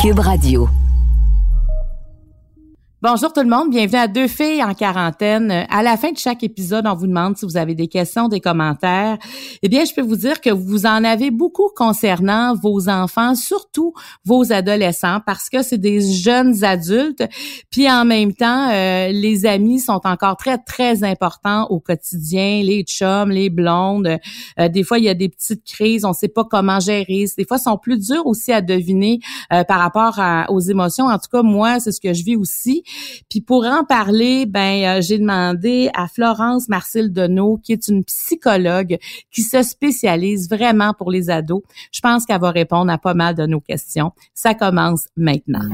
Cube Radio. Bonjour tout le monde, bienvenue à Deux filles en quarantaine. À la fin de chaque épisode, on vous demande si vous avez des questions, des commentaires. Eh bien, je peux vous dire que vous en avez beaucoup concernant vos enfants, surtout vos adolescents, parce que c'est des jeunes adultes. Puis en même temps, euh, les amis sont encore très très importants au quotidien. Les chums, les blondes. Euh, des fois, il y a des petites crises, on ne sait pas comment gérer. Des fois, sont plus durs aussi à deviner euh, par rapport aux émotions. En tout cas, moi, c'est ce que je vis aussi. Puis pour en parler, ben euh, j'ai demandé à Florence Marcille Deneau, qui est une psychologue qui se spécialise vraiment pour les ados. Je pense qu'elle va répondre à pas mal de nos questions. Ça commence maintenant.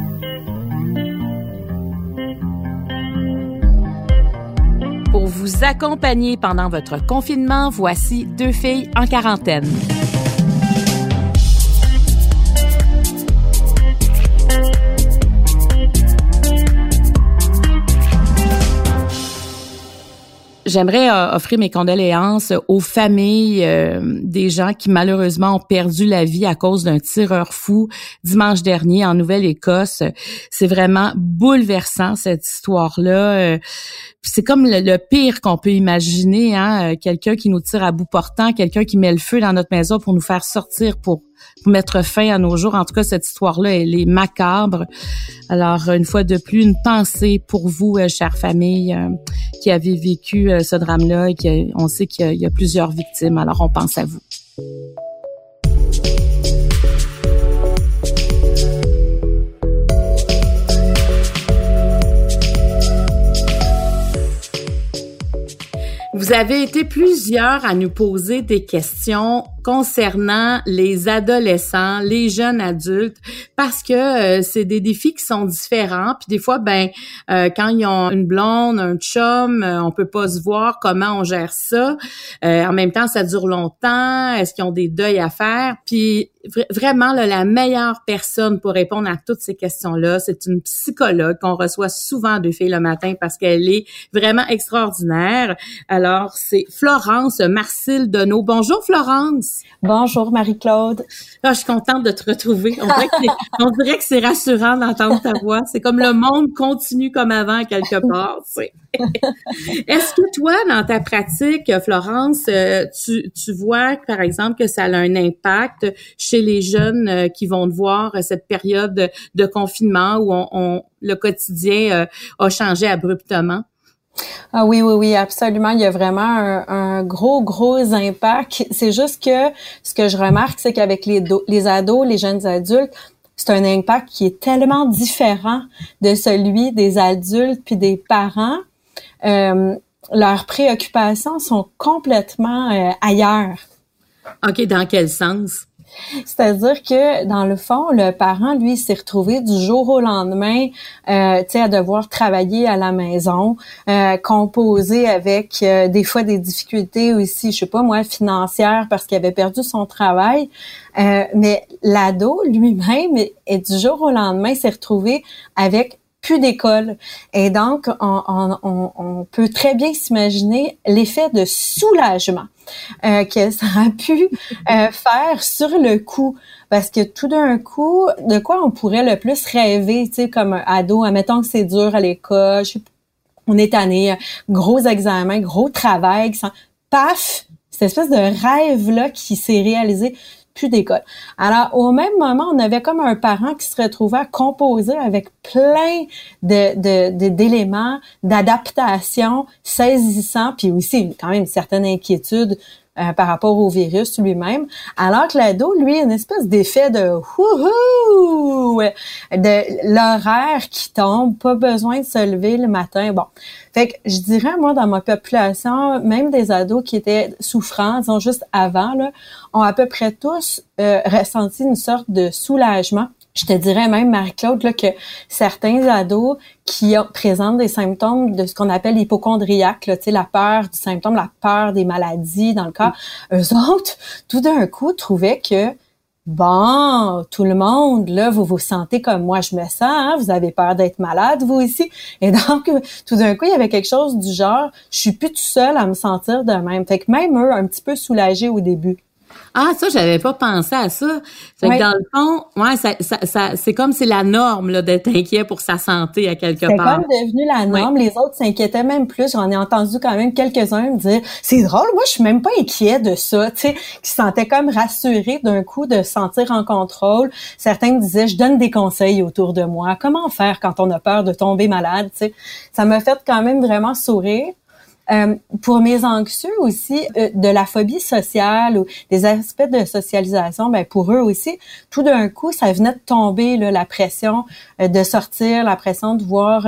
Pour vous accompagner pendant votre confinement, voici deux filles en quarantaine. J'aimerais euh, offrir mes condoléances aux familles euh, des gens qui malheureusement ont perdu la vie à cause d'un tireur fou dimanche dernier en Nouvelle-Écosse. C'est vraiment bouleversant cette histoire-là. Euh, c'est comme le, pire qu'on peut imaginer, hein? quelqu'un qui nous tire à bout portant, quelqu'un qui met le feu dans notre maison pour nous faire sortir pour mettre fin à nos jours. En tout cas, cette histoire-là, elle est macabre. Alors, une fois de plus, une pensée pour vous, euh, chère famille, euh, qui avez vécu euh, ce drame-là et qui, on sait qu'il y, y, a plusieurs victimes. Alors, on pense à vous. Vous avez été plusieurs à nous poser des questions concernant les adolescents, les jeunes adultes, parce que euh, c'est des défis qui sont différents. Puis des fois, ben, euh, quand ils ont une blonde, un chum, euh, on peut pas se voir comment on gère ça. en même temps, ça dure longtemps. Est-ce qu'ils ont des deuils à faire? Puis vraiment la meilleure personne pour répondre à toutes ces questions-là, c'est une psychologue qu'on reçoit souvent de filles le matin parce qu'elle est vraiment extraordinaire. Alors, c'est Florence Marcille Deneau. Bonjour Florence. Bonjour Marie-Claude. Ah, je suis contente de te retrouver. On dirait que c'est rassurant d'entendre ta voix. C'est comme le monde continue comme avant quelque part. Est-ce que toi, dans ta pratique, Florence, euh, tu, vois, par exemple, que ça a un impact chez les jeunes euh, qui vont voir cette période de confinement où on, le quotidien euh, a changé abruptement? Ah oui, oui, oui, absolument. Il y a vraiment un, gros, gros impact. C'est juste que ce que je remarque, c'est qu'avec les, les ados, les jeunes adultes, c'est un impact qui est tellement différent de celui des adultes puis des parents. Euh, leurs préoccupations sont complètement euh, ailleurs. OK, dans quel sens? C'est-à-dire que dans le fond, le parent, lui, s'est retrouvé du jour au lendemain, euh, tu sais, à devoir travailler à la maison, euh, composer avec euh, des fois des difficultés aussi, je sais pas moi, financières parce qu'il avait perdu son travail. Euh, mais l'ado lui-même, et du jour au lendemain, s'est retrouvé avec plus d'école. Et donc, on, peut très bien s'imaginer l'effet de soulagement euh, que ça a pu euh, faire sur le coup. Parce que tout d'un coup, de quoi on pourrait le plus rêver, tu sais, comme un ado, admettons que c'est dur à l'école, on est tanné, gros examen, gros travail, paf, cette espèce de rêve-là qui s'est réalisé plus d'école. Alors, au même moment, on avait comme un parent qui se retrouvait à composer avec plein de, d'éléments, d'adaptation saisissants, puis aussi quand même une certaine inquiétude euh, par rapport au virus lui-même, alors que l'ado, lui, a une espèce d'effet de wouhou, de l'horaire qui tombe, pas besoin de se lever le matin. Bon, fait que je dirais, moi, dans ma population, même des ados qui étaient souffrants, disons juste avant, là, ont à peu près tous euh, ressenti une sorte de soulagement je te dirais même, Marie-Claude, que certains ados qui présentent des symptômes de ce qu'on appelle l'hypochondriaque, la peur du symptôme, la peur des maladies dans le cas, eux autres, tout d'un coup, trouvaient que Bon, tout le monde, là, vous vous sentez comme moi je me sens, hein? vous avez peur d'être malade, vous ici. Et donc, tout d'un coup, il y avait quelque chose du genre, je suis plus tout seul à me sentir de même. Fait que même eux, un petit peu soulagés au début. Ah, ça, j'avais pas pensé à ça. Fait que dans le fond, ouais, ça, ça, c'est comme c'est la norme là, d'être inquiet pour sa santé à quelque part. C'est comme devenu la norme. Les autres s'inquiétaient même plus. J'en ai entendu quand même quelques-uns me dire C'est drôle, moi je suis même pas inquiet de ça, tu sais, qui se sentaient comme rassurés d'un coup de se sentir en contrôle. Certains me disaient Je donne des conseils autour de moi. Comment faire quand on a peur de tomber malade, tu sais? Ça m'a fait quand même vraiment sourire. Euh, pour mes anxieux aussi, euh, de la phobie sociale ou des aspects de socialisation, ben pour eux aussi, tout d'un coup, ça venait de tomber là, la pression euh, de sortir, la pression de voir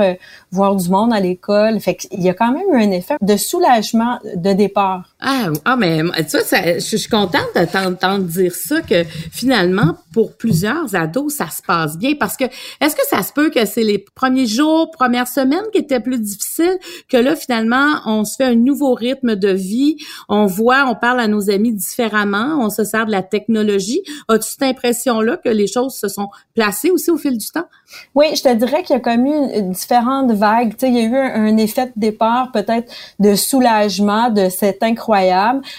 voir du monde à l'école. Fait qu'il y a quand même eu un effet de soulagement de départ. Ah, ah mais tu vois, je suis contente de t'entendre dire ça que finalement, pour plusieurs ados, ça se passe bien parce que est-ce que ça se peut que c'est les premiers jours, premières semaines qui étaient plus difficiles que là finalement on se fait un nouveau rythme de vie, on voit, on parle à nos amis différemment, on se sert de la technologie. As-tu cette impression-là que les choses se sont placées aussi au fil du temps? Oui, je te dirais qu'il y a comme eu différentes vagues. Tu sais, il y a eu un, effet de départ peut-être de soulagement de cet incroyable.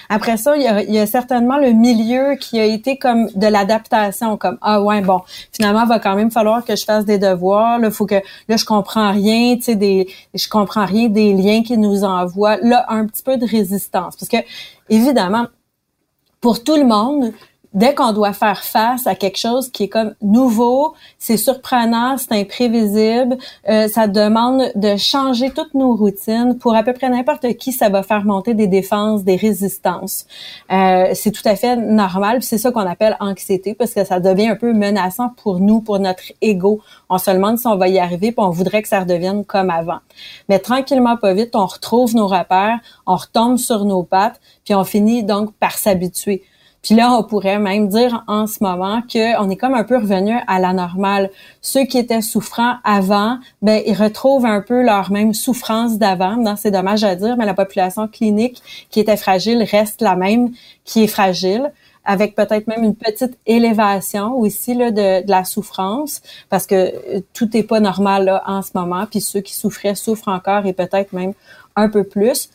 Après ça, il y, a, certainement le milieu qui a été comme de l'adaptation, comme ah ouais bon, finalement il va quand même falloir que je fasse des devoirs. Là, faut que là je comprends rien, tu sais des, je comprends rien des liens qui nous envoient là un petit peu de résistance. Parce que, évidemment, pour tout le monde, dès qu'on doit faire face à quelque chose qui est comme nouveau, c'est surprenant, c'est imprévisible, euh, ça demande de changer toutes nos routines. Pour à peu près n'importe qui, ça va faire monter des défenses, des résistances. Euh, c'est tout à fait normal. C'est ça qu'on appelle anxiété parce que ça devient un peu menaçant pour nous, pour notre ego. On se demande si on va y arriver, puis on voudrait que ça redevienne comme avant. Mais tranquillement, pas vite, on retrouve nos repères, on retombe sur nos pattes, puis on finit donc par s'habituer. Puis là, on pourrait même dire en ce moment qu'on est comme un peu revenu à la normale. Ceux qui étaient souffrants avant, ben ils retrouvent un peu leur même souffrance d'avant. C'est dommage à dire, mais la population clinique qui était fragile reste la même qui est fragile avec peut-être même une petite élévation aussi là, de, la souffrance, parce que euh, tout n'est pas normal là, en ce moment, puis ceux qui souffraient souffrent encore et peut-être même un peu plus.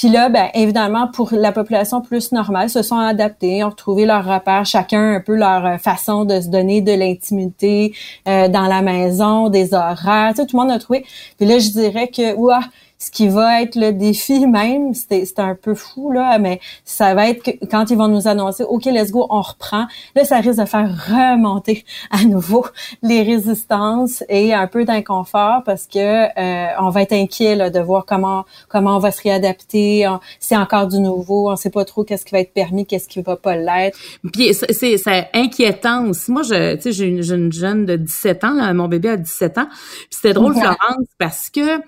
Puis là, ben, évidemment, pour la population plus normale, se sont adaptés, ont retrouvé leur repère, chacun un peu leur euh, façon de se donner de l'intimité euh, dans la maison, des horaires, tout le monde a trouvé. Puis là, je dirais que, ouah, ce qui va être le défi même, c'est un peu fou, là, mais ça va être que quand ils vont nous annoncer, OK, let's go, on reprend, là, ça risque de faire remonter à nouveau les résistances et un peu d'inconfort parce que euh, on va être inquiet là, de voir comment comment on va se réadapter, c'est encore du nouveau, on sait pas trop qu'est-ce qui va être permis, qu'est-ce qui va pas l'être. Puis c'est c'est inquiétant aussi. Moi, je, tu sais, j'ai une, une, jeune de 17 ans, là, mon bébé a 17 ans. Puis c'était drôle, Florence, parce que à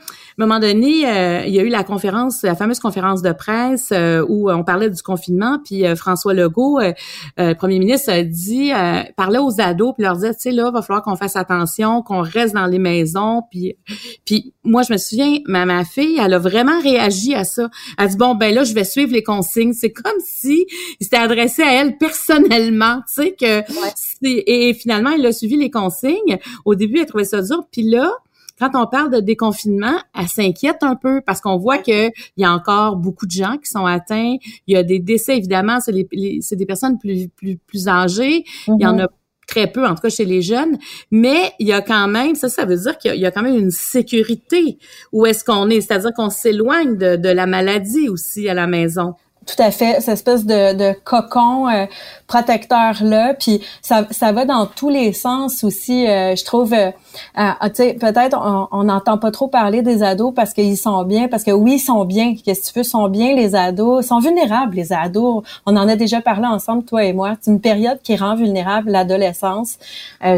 un moment donné, euh, il y a eu la conférence, la fameuse conférence de presse euh, où on parlait du confinement, puis euh, François Legault, le premier ministre, a dit, parlait aux ados, puis leur disait, tu sais là, va falloir qu'on fasse attention, qu'on reste dans les maisons, puis puis moi je me souviens, ma, ma fille, elle a vraiment réagi à ça. Elle a dit bon ben là, je vais suivre les consignes. C'est comme si il s'était adressé à elle personnellement, tu sais que et finalement elle a suivi les consignes. Au début, elle trouvait ça dur, puis là quand on parle de déconfinement, elle s'inquiète un peu parce qu'on voit que il y a encore beaucoup de gens qui sont atteints. Il y a des décès, évidemment, c'est des personnes plus, plus, plus âgées. Il y en mm-hmm. a très peu, en tout cas chez les jeunes, mais il y a quand même, ça, ça veut dire qu'il y, a quand même une sécurité où est-ce qu'on est, c'est-à-dire qu'on s'éloigne de, de la maladie aussi à la maison. tout à fait, cette espèce de, de cocon euh, protecteur là, puis ça, ça va dans tous les sens aussi. Euh, je trouve, euh, ah, tu sais, peut-être on n'entend pas trop parler des ados parce qu'ils sont bien, parce que oui, ils sont bien. Qu'est-ce que tu veux, sont bien les ados, ils sont vulnérables les ados. On en a déjà parlé ensemble toi et moi. C'est une période qui rend vulnérable l'adolescence,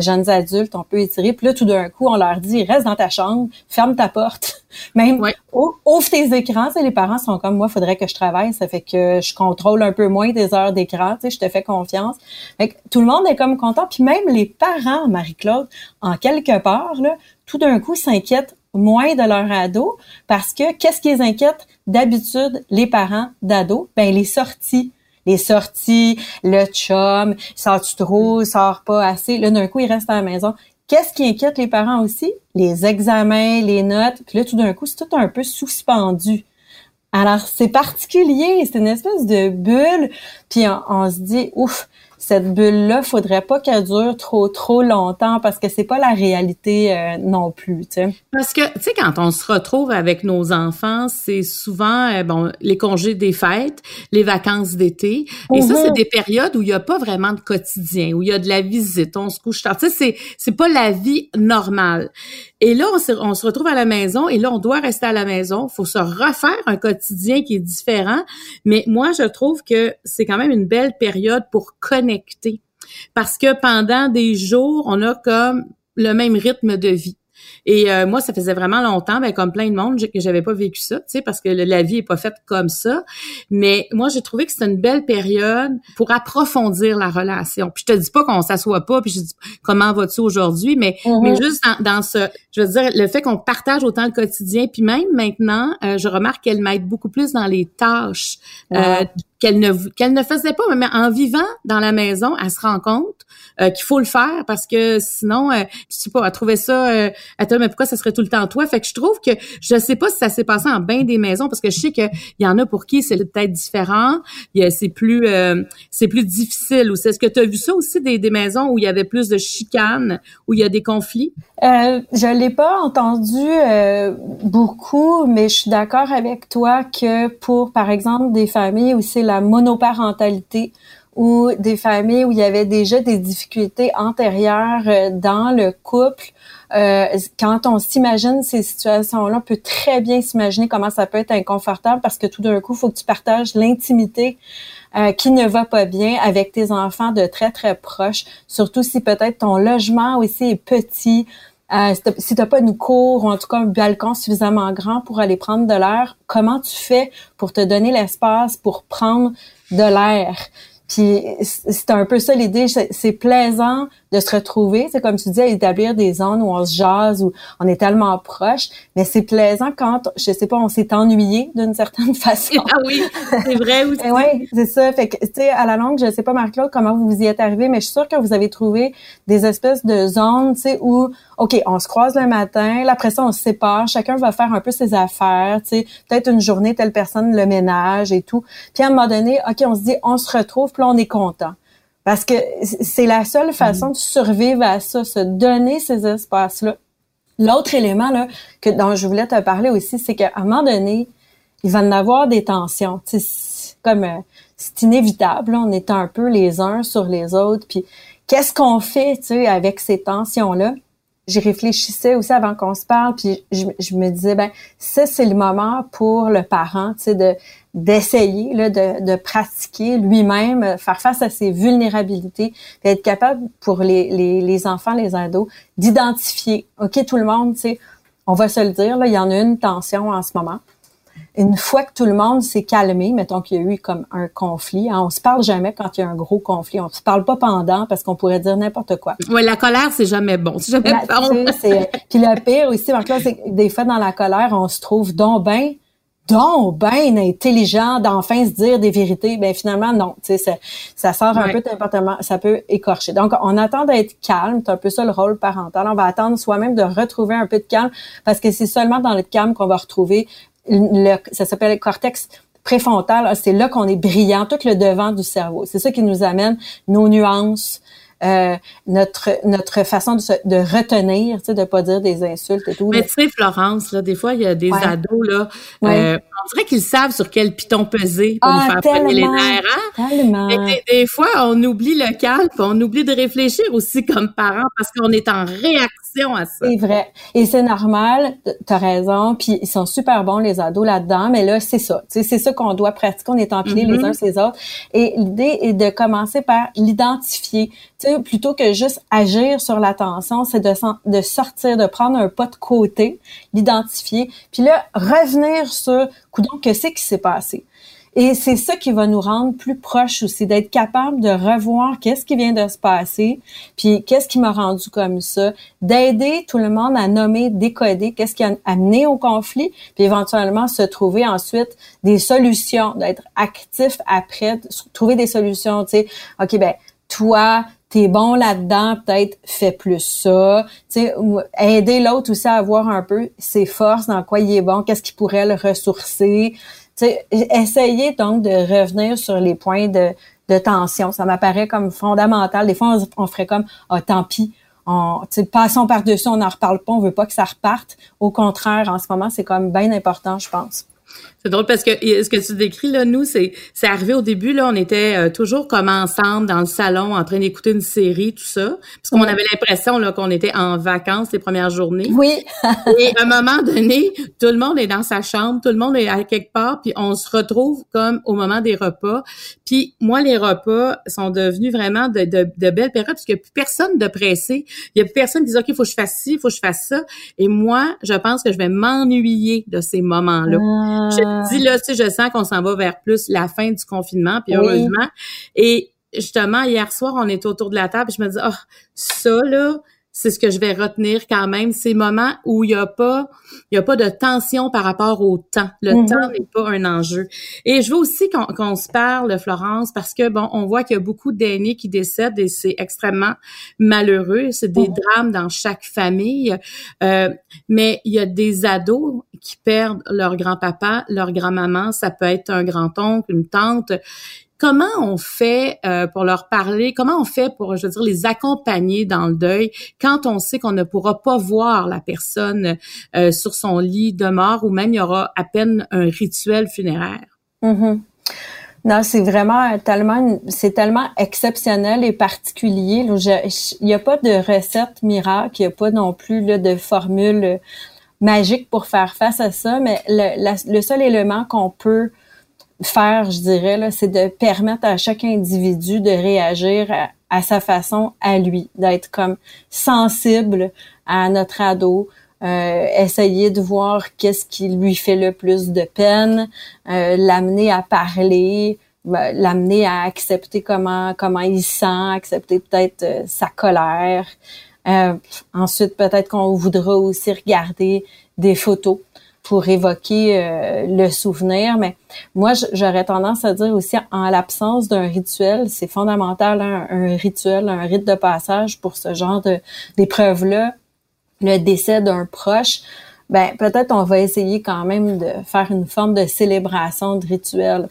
jeunes adultes, on peut étirer. Puis là, tout d'un coup, on leur dit reste dans ta chambre, ferme ta porte. Même ouvre tes écrans. les parents sont comme moi, faudrait que je travaille. Ça fait que je contrôle un peu moins des heures d'écran. Je te fais confiance. tout le monde est comme content. Puis même les parents, Marie-Claude, en quelque tout d'un coup, s'inquiètent moins de leur ado parce que qu'est-ce qui les inquiète d'habitude les parents d'ados Ben les sorties les sorties, le chum, sors-tu trop, sors pas assez. Là, d'un coup, ils restent à la maison. Qu'est-ce qui inquiète les parents aussi? Les examens, les notes. Puis là, tout d'un coup, c'est tout un peu suspendu. Alors, c'est particulier, c'est une espèce de bulle. Puis on se dit, ouf, cette bulle-là, faudrait pas qu'elle dure trop trop longtemps parce que c'est pas la réalité euh, non plus. Parce que tu sais quand on se retrouve avec nos enfants, c'est souvent euh, bon les congés des fêtes, les vacances d'été et ça c'est mhm. des périodes où il y a pas vraiment de quotidien, où il y a de la visite, on se couche tard. Tu sais c'est c'est pas la vie normale. Et là, on se, on se, retrouve à la maison et là, on doit rester à la maison. Il faut se refaire un quotidien qui est différent. Mais moi, je trouve que c'est quand même une belle période pour Parce que pendant des jours, on a comme le même rythme de vie. Et euh, moi, ça faisait vraiment longtemps, ben, comme plein de monde, que j'avais pas vécu ça, tu sais, parce que la vie est pas faite comme ça. Mais moi, j'ai trouvé que c'était une belle période pour approfondir la relation. Puis je te dis pas qu'on s'assoit pas, puis je dis comment vas-tu aujourd'hui, mais mm-hmm. mais juste dans, ce, je veux dire, le fait qu'on partage autant le quotidien, puis même maintenant, euh, je remarque qu'elle m'aide beaucoup plus dans les tâches. Euh, qu'elle ne qu'elle ne faisait pas, mais en vivant dans la maison, elle se rend compte euh, qu'il faut le faire parce que sinon, euh, je sais pas, elle trouvait ça, euh, elle mais pourquoi ça serait tout le temps toi? Fait que je trouve que je sais pas si ça s'est passé en bien des maisons parce que je sais qu'il y en a pour qui c'est peut-être différent, c'est plus euh, c'est plus difficile. Ou est-ce que tu as vu ça aussi des, des maisons où il y avait plus de chicanes, où il y a des conflits? Euh, je l'ai pas entendu beaucoup, mais je suis d'accord avec toi que pour, par exemple, des familles où c'est la monoparentalité ou des familles où il y avait déjà des difficultés antérieures euh, dans le couple. Euh, quand on s'imagine ces situations-là, on peut très bien s'imaginer comment ça peut être inconfortable parce que tout d'un coup, il faut que tu partages l'intimité euh, qui ne va pas bien avec tes enfants de très, très proches, surtout si peut-être ton logement aussi est petit. Euh, si tu n'as pas une cour ou en tout cas un balcon suffisamment grand pour aller prendre de l'air, comment tu fais pour te donner l'espace pour prendre de l'air? Puis c'est un peu ça l'idée, c'est plaisant de se retrouver, c'est comme tu dis, à établir des zones où on se jase, où on est tellement proche, mais c'est plaisant quand, je sais pas, on s'est ennuyé d'une certaine façon. Ah oui, c'est vrai aussi. oui, c'est ça. Fait que, tu sais, à la longue, je sais pas, Marc-Claude, comment vous y êtes arrivé, mais je suis sûre que vous avez trouvé des espèces de zones, tu sais, où, OK, on se croise le matin, là, après ça, on se sépare, chacun va faire un peu ses affaires, tu sais, peut-être une journée, telle personne le ménage et tout. Puis à un moment donné, OK, on se dit, on se retrouve, puis là, on est content. Parce que c'est la seule façon de survivre à ça, se donner ces espaces-là. L'autre élément là, que dont je voulais te parler aussi, c'est qu'à un moment donné, il va y en avoir des tensions. comme euh, c'est inévitable, on est un peu les uns sur les autres. Puis qu'est-ce qu'on fait, tu avec ces tensions-là? J'y réfléchissais aussi avant qu'on se parle, puis je, je me disais, ben ça, c'est le moment pour le parent, tu sais, de d'essayer là, de, de pratiquer lui-même, euh, faire face à ses vulnérabilités, et être capable pour les, les, les enfants, les ados, d'identifier, OK, tout le monde, tu sais, on va se le dire, là, il y en a une tension en ce moment. Une fois que tout le monde s'est calmé, mettons qu'il y a eu comme un conflit, hein, on se parle jamais quand il y a un gros conflit. On se parle pas pendant parce qu'on pourrait dire n'importe quoi. Oui, la colère, c'est jamais bon. C'est jamais bon. Puis le pire aussi, c'est des fois dans la colère, on se trouve donc bien donc ben intelligent d'enfin se dire des vérités, ben finalement non, tu sais ça, ça sort un peu d'importement, ça peut écorcher. Donc on attend d'être calme, c'est un peu ça le rôle parental. On va attendre soi-même de retrouver un peu de calme parce que c'est seulement dans le calme qu'on va retrouver le, ça s'appelle le cortex préfrontal, c'est là qu'on est brillant, tout le devant du cerveau. C'est ça qui nous amène nos nuances, euh, notre notre façon de, se, de retenir, tu sais, de pas dire des insultes et tout. Mais tu sais, Florence, là, des fois, il y a des ados, là, euh, on dirait qu'ils savent sur quel piton peser pour ah, nous faire prendre les nerfs. Hein? Tellement. Des, des, fois, on oublie le calme, on oublie de réfléchir aussi comme parents parce qu'on est en réaction à ça. C'est vrai. Et c'est normal, t'as raison, puis ils sont super bons, les ados, là-dedans, mais là, c'est ça. C'est ça qu'on doit pratiquer, on est empilés les mm-hmm. uns sur les autres. Et l'idée est de commencer par l'identifier. Plutôt que juste agir sur l'attention, c'est de, de sortir, de prendre un pas de côté, l'identifier, puis là, revenir sur, coudon, que c'est qui s'est passé? Et c'est ça qui va nous rendre plus proches aussi, d'être capable de revoir qu'est-ce qui vient de se passer, puis qu'est-ce qui m'a rendu comme ça, d'aider tout le monde à nommer, décoder qu'est-ce qui a amené au conflit, puis éventuellement se trouver ensuite des solutions, d'être actif après, trouver des solutions, tu sais, OK, ben toi, t'es bon là-dedans, peut-être fais plus ça. Tu sais, aider l'autre aussi à voir un peu ses forces, dans quoi il est bon, qu'est-ce qui pourrait le ressourcer. Tu sais, essayer donc de revenir sur les points de, de tension. Ça m'apparaît comme fondamental. Des fois, on, ferait comme ah tant pis. On, passons par-dessus, on n'en reparle pas, on veut pas que ça reparte. Au contraire, en ce moment, c'est comme bien important, je pense. C'est drôle parce que ce que tu décris là, nous, c'est c'est arrivé au début là, on était euh, toujours comme ensemble dans le salon en train d'écouter une série, tout ça, parce qu'on avait l'impression là qu'on était en vacances les premières journées. Oui. et à un moment donné, tout le monde est dans sa chambre, tout le monde est à quelque part, puis on se retrouve comme au moment des repas. Puis moi, les repas sont devenus vraiment de, de, de belles périodes parce qu'il n'y a plus personne de pressé. Il y a plus personne qui dit ok, il faut que je fasse ci, il faut que je fasse ça. Et moi, je pense que je vais m'ennuyer de ces Ah dis là, tu sais, je sens qu'on s'en va vers plus la fin du confinement, puis heureusement. Et justement, hier soir, on était autour de la table, et je me dis, oh, ça là, c'est ce que je vais retenir quand même, ces moments où il y a pas, il y a pas de tension par rapport au temps. Le mm-hmm. temps n'est pas un enjeu. Et je veux aussi qu'on se parle, Florence, parce que bon, on voit qu'il y a beaucoup d'aînés qui décèdent et c'est extrêmement malheureux. C'est des mm-hmm. drames dans chaque famille. Euh, mais il y a des ados qui perdent leur grand-papa, leur grand-maman. Ça peut être un grand-oncle, une tante comment on fait euh, pour leur parler, comment on fait pour, je veux dire, les accompagner dans le deuil quand on sait qu'on ne pourra pas voir la personne euh, sur son lit de mort ou même il y aura à peine un rituel funéraire? Mm-hmm. Non, c'est vraiment tellement, c'est tellement exceptionnel et particulier. Il n'y a pas de recette miracle, il n'y a pas non plus là, de formule magique pour faire face à ça, mais le seul élément qu'on peut faire, je dirais, c'est de permettre à chaque individu de réagir à, sa façon à lui, d'être comme sensible à notre ado, euh, essayer de voir qu'est-ce qui lui fait le plus de peine, euh, l'amener à parler, l'amener à accepter comment comment il sent, accepter peut-être euh, sa colère. ensuite, peut-être qu'on voudra aussi regarder des photos pour évoquer euh, le souvenir. Mais moi, j'aurais tendance à dire aussi, en l'absence d'un rituel, c'est fondamental, hein, un rituel, un rite de passage pour ce genre d'épreuve-là, le décès d'un proche. Ben peut-être on va essayer quand même de faire une forme de célébration de rituel.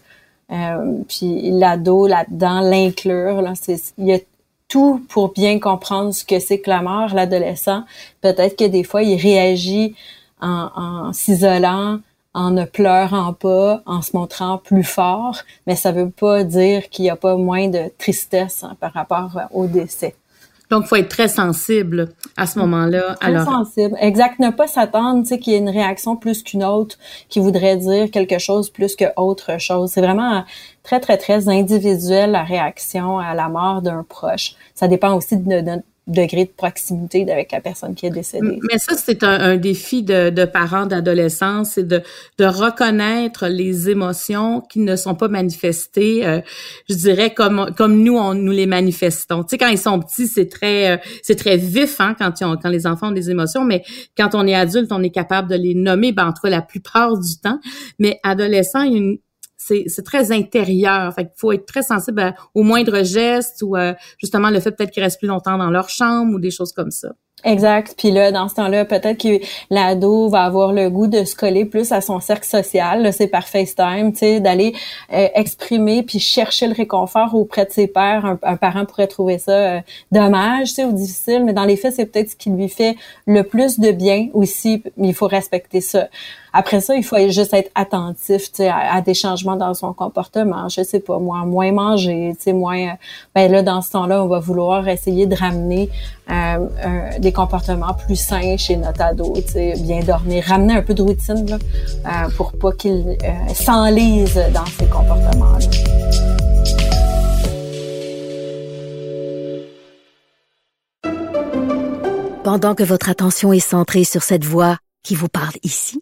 Euh, puis l'ado là-dedans, l'inclure, là, c'est il y a tout pour bien comprendre ce que c'est que la mort, l'adolescent. Peut-être que des fois il réagit en, s'isolant, en ne pleurant pas, en se montrant plus fort, mais ça veut pas dire qu'il n'y a pas moins de tristesse hein, par rapport au décès. Donc, faut être très sensible à ce moment-là. Très Alors... sensible. Exact. Ne pas s'attendre, tu sais, qu'il y ait une réaction plus qu'une autre qui voudrait dire quelque chose plus que autre chose. C'est vraiment très, très, très individuel la réaction à la mort d'un proche. Ça dépend aussi de, de, degré de proximité avec la personne qui est décédée. Mais ça, c'est un, défi de, de parents d'adolescents, c'est de, de reconnaître les émotions qui ne sont pas manifestées, euh, je dirais comme comme nous on nous les manifestons. Tu sais, quand ils sont petits, c'est très euh, c'est très vif hein, quand ont, quand les enfants ont des émotions, mais quand on est adulte, on est capable de les nommer, ben, entre la plupart du temps. Mais adolescent, il y a une c'est très intérieur. Fait qu'il faut être très sensible au moindre geste ou euh, justement le fait peut-être qu'ils restent plus longtemps dans leur chambre ou des choses comme ça. Exact. Puis là, dans ce temps-là, peut-être que l'ado va avoir le goût de se coller plus à son cercle social. C'est par FaceTime, tu sais, d'aller euh, exprimer puis chercher le réconfort auprès de ses pairs. Un, parent pourrait trouver ça euh, dommage, tu sais, ou difficile, mais dans les faits, c'est peut-être ce qui lui fait le plus de bien aussi. Il faut respecter ça. Après ça, il faut juste être attentif, à, des changements dans son comportement. Je sais pas, moi, moins manger, moins. Ben là, dans ce temps-là, on va vouloir essayer de ramener euh, des comportements plus sains chez notre ado, bien dormir, ramener un peu de routine là, euh, pour pas qu'il euh, s'enlise dans ses comportements-là. Pendant que votre attention est centrée sur cette voix qui vous parle ici,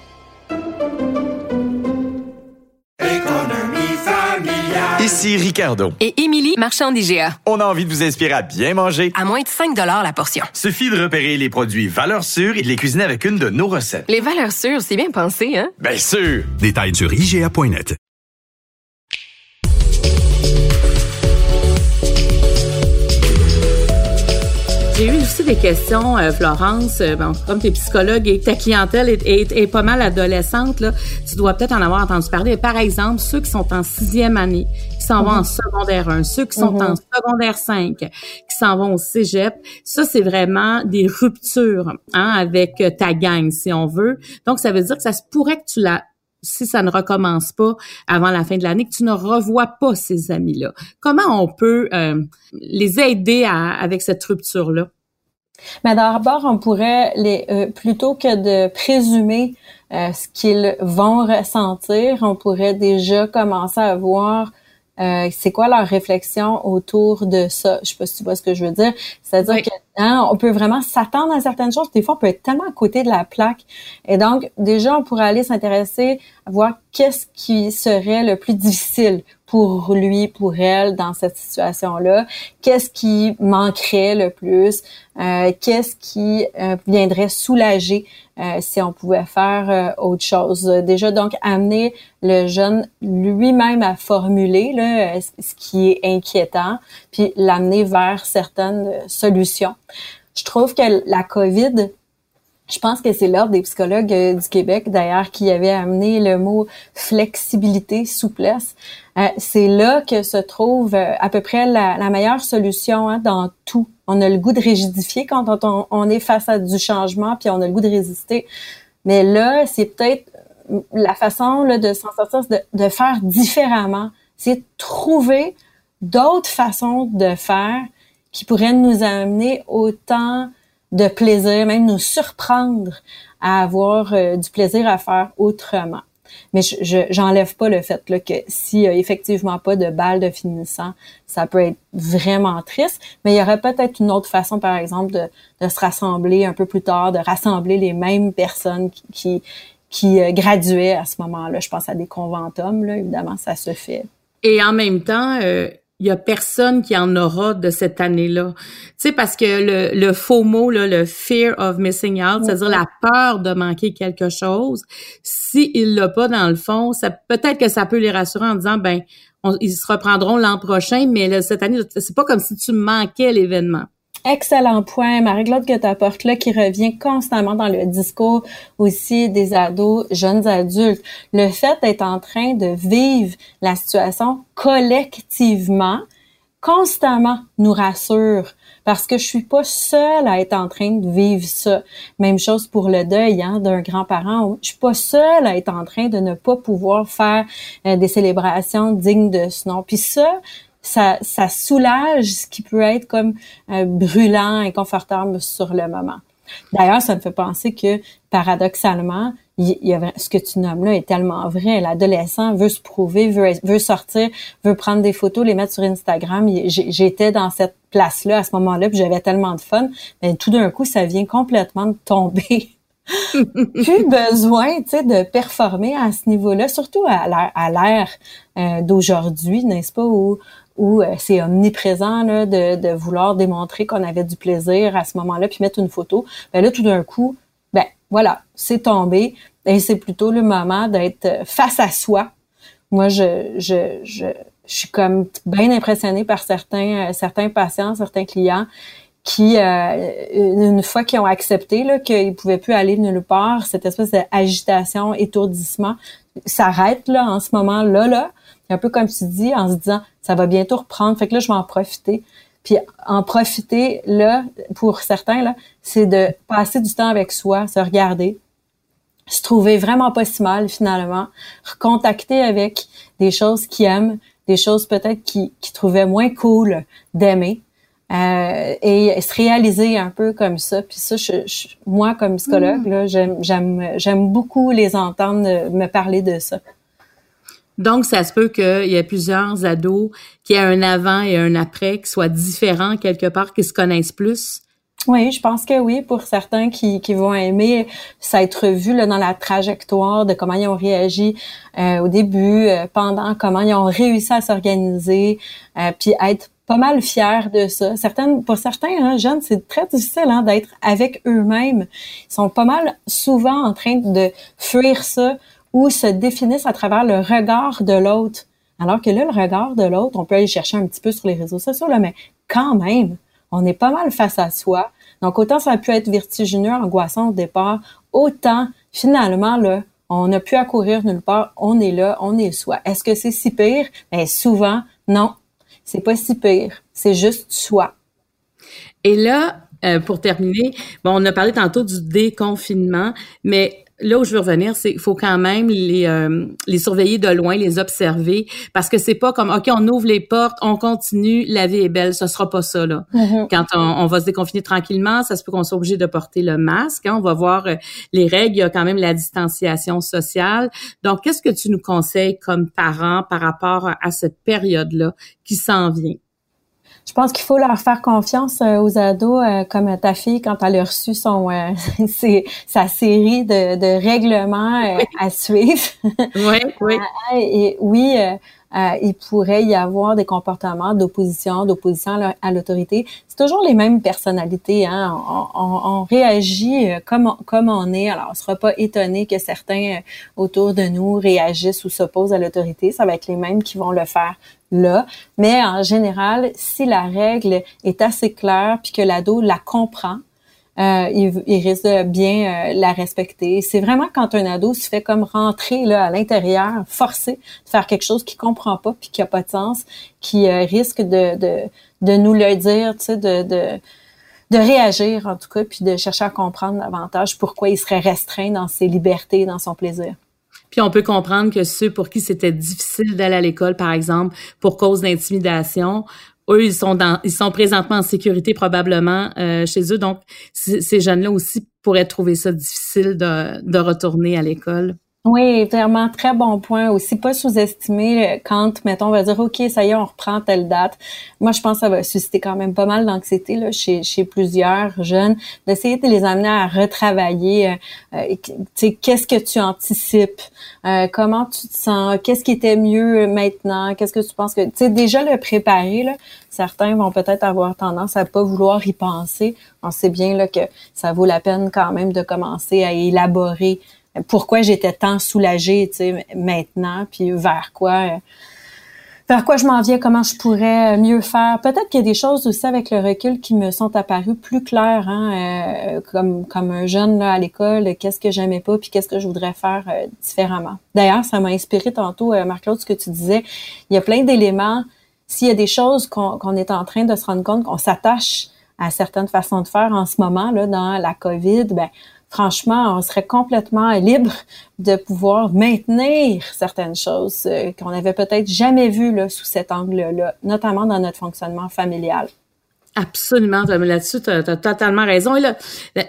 Ici Ricardo. Et Émilie, marchand d'IGA. On a envie de vous inspirer à bien manger. À moins de 5 la portion. Suffit de repérer les produits valeurs sûres et de les cuisiner avec une de nos recettes. Les valeurs sûres, c'est bien pensé, hein? Bien sûr! Détails sur IGA.net. J'ai eu aussi des questions, euh, Florence. Euh, bon, comme tu es psychologue et ta clientèle est, pas mal adolescente, là, tu dois peut-être en avoir entendu parler. Par exemple, ceux qui sont en sixième année, s'en vont en mhm. secondaire 1, ceux qui sont en mhm. secondaire 5, qui s'en vont au cégep, ça, c'est vraiment des ruptures hein, avec euh, ta gang, si on veut. Donc, ça veut dire que ça se pourrait que tu la si ça ne recommence pas avant la fin de l'année, que tu ne revois pas ces amis-là. Comment on peut euh, les aider avec cette rupture-là? Mais d'abord, on pourrait les euh, plutôt que de présumer euh, ce qu'ils vont ressentir, on pourrait déjà commencer à voir euh, c'est quoi leur réflexion autour de ça? Je sais pas si tu vois ce que je veux dire. C'est-à-dire que hein, on peut vraiment s'attendre à certaines choses. Des fois, on peut être tellement à côté de la plaque. Et donc, déjà, on pourrait aller s'intéresser à voir qu'est-ce qui serait le plus difficile pour lui, pour elle dans cette situation-là? Qu'est-ce qui manquerait le plus? Euh, qu'est-ce qui euh, viendrait soulager euh, si on pouvait faire autre chose? Déjà, donc, amener le jeune lui-même à formuler là, ce qui est inquiétant, puis l'amener vers certaines solutions. Je trouve que la COVID je pense que c'est l'ordre des psychologues euh, du Québec, d'ailleurs, qui avait amené le mot flexibilité, souplesse. Euh, c'est là que se trouve euh, à peu près la, meilleure solution hein, dans tout. On a le goût de rigidifier quand on, est face à du changement, puis on a le goût de résister. Mais là, c'est peut-être la façon là, de s'en sortir, de, de faire différemment. C'est trouver d'autres façons de faire qui pourraient nous amener autant de plaisir, même nous surprendre à avoir euh, du plaisir à faire autrement. Mais je j'enlève pas le fait là, que s'il y a effectivement pas de balle de finissant, ça peut être vraiment triste. Mais il y aurait peut-être une autre façon, par exemple, de, de, se rassembler un peu plus tard, de rassembler les mêmes personnes qui, qui, qui euh, graduaient à ce moment-là. Je pense à des conventums, là, évidemment, ça se fait. Et en même temps, euh, il y a personne qui en aura de cette année-là. Tu sais, parce que le, le faux mot, là, le fear of missing out, c'est-à-dire la peur de manquer quelque chose, s'il l'a pas dans le fond, ça peut-être que ça peut les rassurer en disant, ben, ils se reprendront l'an prochain, mais cette année, c'est pas comme si tu manquais l'événement. Excellent point, Marie-Claude, que tu apportes là, qui revient constamment dans le discours aussi des ados, jeunes adultes. Le fait d'être en train de vivre la situation collectivement, constamment nous rassure parce que je suis pas seule à être en train de vivre ça. Même chose pour le deuil hein, d'un grand-parent. Je suis pas seule à être en train de ne pas pouvoir faire euh, des célébrations dignes de ce nom. Puis ça, ça, ça soulage ce qui peut être comme euh, brûlant, inconfortable sur le moment. D'ailleurs, ça me fait penser que paradoxalement, il y a, ce que tu nommes là est tellement vrai. L'adolescent veut se prouver, veut, veut sortir, veut prendre des photos, les mettre sur Instagram. J'étais dans cette place-là à ce moment-là, puis j'avais tellement de fun. Mais tout d'un coup, ça vient complètement de tomber plus besoin, tu sais, de performer à ce niveau-là, surtout à l'ère euh, d'aujourd'hui, n'est-ce pas, où, où euh, c'est omniprésent là, de, de vouloir démontrer qu'on avait du plaisir à ce moment-là, puis mettre une photo. Ben là, tout d'un coup, ben voilà, c'est tombé, et c'est plutôt le moment d'être face à soi. Moi, je, je, je, je suis comme bien impressionnée par certains, euh, certains patients, certains clients qui, euh, une fois qu'ils ont accepté là, qu'ils pouvaient plus aller nulle part, cette espèce d'agitation, étourdissement, s'arrête là en ce moment-là. Là. Un peu comme tu dis, en se disant, ça va bientôt reprendre, fait que là, je vais en profiter. Puis en profiter, là, pour certains, là, c'est de passer du temps avec soi, se regarder, se trouver vraiment pas si mal finalement, recontacter avec des choses qu'ils aiment, des choses peut-être qu'ils qui trouvaient moins cool d'aimer, euh, et se réaliser un peu comme ça. Puis ça, je, moi, comme psychologue, mm. j'aime, j'aime, j'aime beaucoup les entendre me parler de ça. Donc, ça se peut qu'il y ait plusieurs ados qui aient un avant et un après qui soient différents quelque part, qui se connaissent plus. Oui, je pense que oui, pour certains qui, qui vont aimer ça être vu là, dans la trajectoire de comment ils ont réagi euh, au début, euh, pendant, comment ils ont réussi à s'organiser, puis être pas mal fiers de ça. Certaines, pour certains hein, jeunes, c'est très difficile hein, d'être avec eux-mêmes. Ils sont pas mal souvent en train de fuir ça ou se définissent à travers le regard de l'autre. Alors que là, le regard de l'autre, on peut aller chercher un petit peu sur les réseaux sociaux, là, mais quand même, on est pas mal face à soi. Donc, autant ça a pu être vertigineux, angoissant au départ, autant, finalement, là, on n'a plus à courir nulle part, on est là, on est soi. Est-ce que c'est si pire? Bien, souvent, non, c'est pas si pire. C'est juste soi. Et là, euh, pour terminer, bon, on a parlé tantôt du déconfinement, mais là où je veux revenir, c'est qu'il faut quand même les, euh, les surveiller de loin, les observer, parce que c'est pas comme ok, on ouvre les portes, on continue, la vie est belle, ce sera pas ça là. Mm-hmm. Quand on, va se déconfiner tranquillement, ça se peut qu'on soit obligé de porter le masque. Hein, on va voir euh, les règles, il y a quand même la distanciation sociale. Donc, qu'est-ce que tu nous conseilles comme parents par rapport à cette période là qui s'en vient? Je pense qu'il faut leur faire confiance euh, aux ados, euh, comme ta fille quand elle a reçu son euh, sa série de, de règlements à suivre. oui, oui. Et oui, euh, il pourrait y avoir des comportements d'opposition, d'opposition à l'autorité. C'est toujours les mêmes personnalités. Hein? On, réagit comme, comme on est. Alors, on ne sera pas étonné que certains autour de nous réagissent ou s'opposent à l'autorité. Ça va être les mêmes qui vont le faire là. Mais en général, si la règle est assez claire puis que l'ado la comprend, euh, il, risque de bien euh, la respecter. C'est vraiment quand un ado se fait comme rentrer là à l'intérieur, forcé de faire quelque chose qu'il comprend pas puis qui a pas de sens, qui euh, risque de, de, de nous le dire, tu sais, de, de de réagir en tout cas, puis de chercher à comprendre davantage pourquoi il serait restreint dans ses libertés, dans son plaisir. Puis on peut comprendre que ceux pour qui c'était difficile d'aller à l'école, par exemple, pour cause d'intimidation, eux, ils sont dans, ils sont présentement en sécurité probablement euh, chez eux. Donc, ces jeunes-là aussi pourraient trouver ça difficile de, de retourner à l'école. Oui, vraiment, très bon point. Aussi, pas sous-estimer quand, mettons, on va dire, OK, ça y est, on reprend telle date. Moi, je pense que ça va susciter quand même pas mal d'anxiété là, chez, chez plusieurs jeunes, d'essayer de les amener à retravailler. Euh, euh tu sais, qu'est-ce que tu anticipes? Euh, comment tu te sens? Qu'est-ce qui était mieux maintenant? Qu'est-ce que tu penses que... Tu sais, déjà le préparer, là, certains vont peut-être avoir tendance à pas vouloir y penser. On sait bien là, que ça vaut la peine quand même de commencer à élaborer pourquoi j'étais tant soulagée, tu sais, maintenant, puis vers quoi, euh, vers quoi je m'en viens, comment je pourrais mieux faire. Peut-être qu'il y a des choses aussi avec le recul qui me sont apparues plus claires, hein, euh, comme comme un jeune là à l'école, qu'est-ce que j'aimais pas, puis qu'est-ce que je voudrais faire euh, différemment. D'ailleurs, ça m'a inspiré tantôt, Marc-Claude, ce que tu disais. Il y a plein d'éléments. S'il y a des choses qu'on est en train de se rendre compte qu'on s'attache à certaines façons de faire en ce moment là dans la COVID, ben franchement, on serait complètement libre de pouvoir maintenir certaines choses euh, qu'on n'avait peut-être jamais vues là, sous cet angle-là, notamment dans notre fonctionnement familial. Absolument, là-dessus, tu as, totalement raison. Là,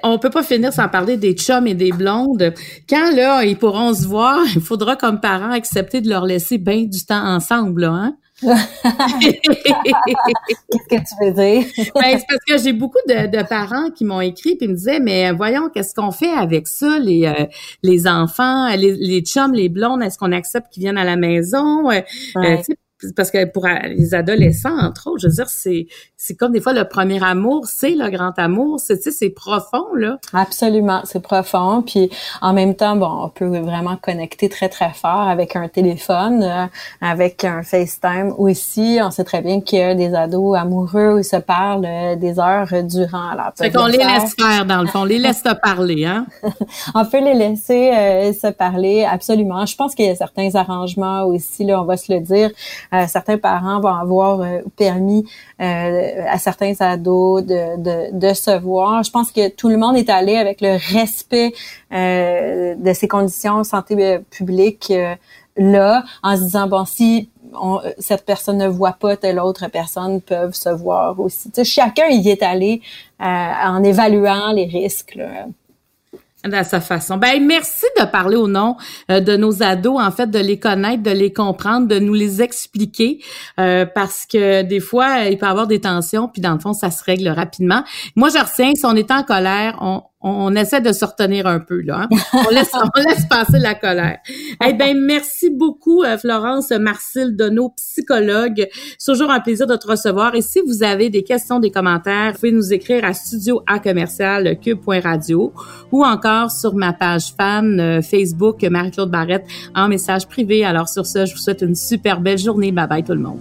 on peut pas finir sans parler des chums et des blondes. Quand là, ils pourront se voir, il faudra comme parents accepter de leur laisser bien du temps ensemble, hein? Qu'est-ce que tu veux dire? ben, c'est parce que j'ai beaucoup de, parents qui m'ont écrit puis me disaient, mais voyons, qu'est-ce qu'on fait avec ça, les, euh, les enfants, les, les chums, les blondes, est-ce qu'on accepte qu'ils viennent à la maison? Euh, parce que pour les adolescents, entre autres, je veux dire, c'est c'est comme des fois le premier amour, c'est le grand amour, c'est tu sais, c'est profond là. Absolument, c'est profond. Puis en même temps, bon, on peut vraiment connecter très très fort avec un téléphone, euh, avec un FaceTime aussi. On sait très bien qu'il y a des ados amoureux où ils se parlent euh, des heures durant. C'est qu'on les laisse faire dans le fond, on les laisse te parler, hein. on peut les laisser euh, se parler, absolument. Je pense qu'il y a certains arrangements aussi là, on va se le dire euh, certains parents vont avoir euh, permis euh, à certains ados de, de, se voir. Je pense que tout le monde est allé avec le respect de ces conditions santé publique là, en se disant bon si cette personne ne voit pas telle autre personne peuvent se voir aussi. chacun y est allé en évaluant les risques. À sa façon. Ben merci de parler au nom euh, de nos ados, en fait, de les connaître, de les comprendre, de nous les expliquer, euh, parce que des fois il peut y avoir des tensions, puis dans le fond ça se règle rapidement. Moi je retiens, si on est en colère, on, on, essaie de se retenir un peu là. Hein. On laisse on laisse passer la colère. Eh ben merci beaucoup euh, Florence Marcille Donneau, psychologue. C'est toujours un plaisir de te recevoir. Et si vous avez des questions, des commentaires, vous pouvez nous écrire à studio à commercial cube.radio ou encore sur ma page fan euh, Facebook Marie-Claude Barrette en message privé. Alors sur ce, je vous souhaite une super belle journée. Bye bye tout le monde.